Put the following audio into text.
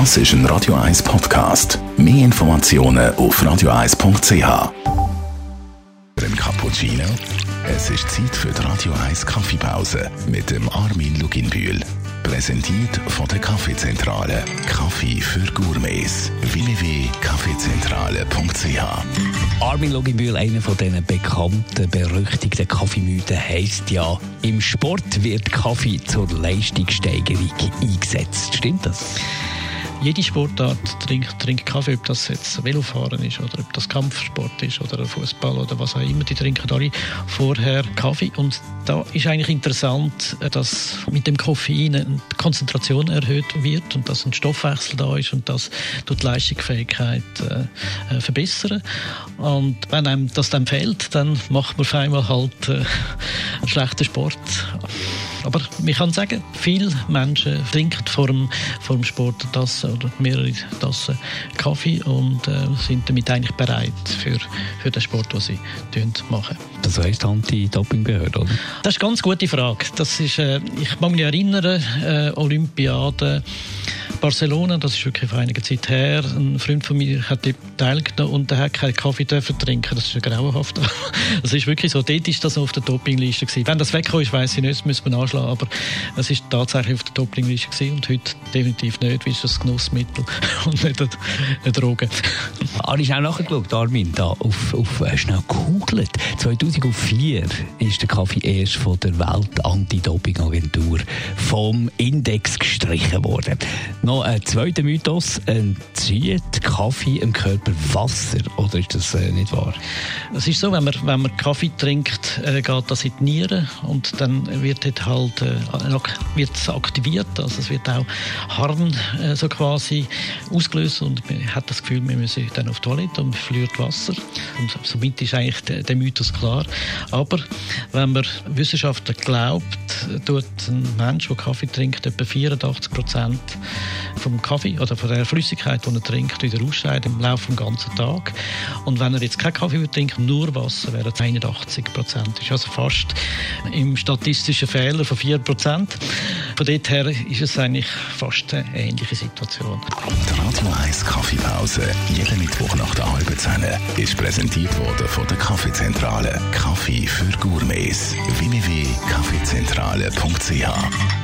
Das ist ein Radio 1 Podcast. Mehr Informationen auf radio1.ch. Ein Cappuccino? Es ist Zeit für die Radio 1 Kaffeepause mit dem Armin Luginbühl. Präsentiert von der Kaffeezentrale. Kaffee für Gourmets. www.kaffeezentrale.ch Armin Luginbühl, einer von diesen bekannten, berüchtigten Kaffeemythen, heisst ja, im Sport wird Kaffee zur Leistungssteigerung eingesetzt. Stimmt das? Jede Sportart trinkt, trinkt Kaffee, ob das jetzt Velofahren ist oder ob das Kampfsport ist oder Fußball oder was auch immer, die trinken alle vorher Kaffee. Und da ist eigentlich interessant, dass mit dem Koffein die Konzentration erhöht wird und dass ein Stoffwechsel da ist und das tut die Leistungsfähigkeit äh, verbessern. Und wenn einem das dann fehlt, dann macht man auf einmal halt äh, schlechten Sport. Aber ich kann sagen, viele Menschen trinken vor dem, vor dem Sport Tassen oder mehrere Tassen Kaffee und äh, sind damit eigentlich bereit für, für den Sport, den sie machen. Das heisst Anti-Doping-Behörde, oder? Das ist eine ganz gute Frage. Das ist, äh, ich mag mich erinnern, äh, Olympiade Barcelona, das ist wirklich vor einiger Zeit her. Ein Freund von mir hat dort teilgenommen und der hat keinen Kaffee trinken. Das ist ja grauenhaft. Das ist wirklich so. Dort ist das auf der Dopingliste gewesen. Wenn das weggekommen ist, weiß ich nicht, das müssen wir nachschlagen. Aber es ist tatsächlich auf der Dopingliste gewesen und heute definitiv nicht, weil es ein Genussmittel und nicht eine Droge. Habe ich auch nachgeschaut, Armin, da auf, auf äh, schnell gegoogelt. 2004 ist der Kaffee erst von der Welt-Anti-Doping-Agentur vom Index gestrichen worden. Noch ein zweiter Mythos. Entzieht Kaffee im Körper Wasser oder ist das äh, nicht wahr? Es ist so, wenn man, wenn man Kaffee trinkt, äh, geht das in die Nieren und dann wird dort halt wird es aktiviert. Also es wird auch Harn so quasi ausgelöst und man hat das Gefühl, wir müssen dann auf die Toilette und verliert Wasser. Und somit ist eigentlich der, der Mythos klar. Aber wenn man Wissenschaftler glaubt, tut ein Mensch, der Kaffee trinkt, etwa 84 Prozent vom Kaffee oder von der Flüssigkeit, die er trinkt, wieder ausscheiden im Laufe des ganzen Tages. Und wenn er jetzt keinen Kaffee trinkt, nur Wasser, wäre es 81 Prozent. Ist also fast im statistischen Fehler von 4 Prozent. Von dort her ist es eigentlich fast eine ähnliche Situation. Die Radio 1 Kaffeepause, jeden Mittwoch nach der halben Zehn, ist präsentiert worden von der Kaffeezentrale. Kaffee für Gourmets. www.kaffeezentrale.ch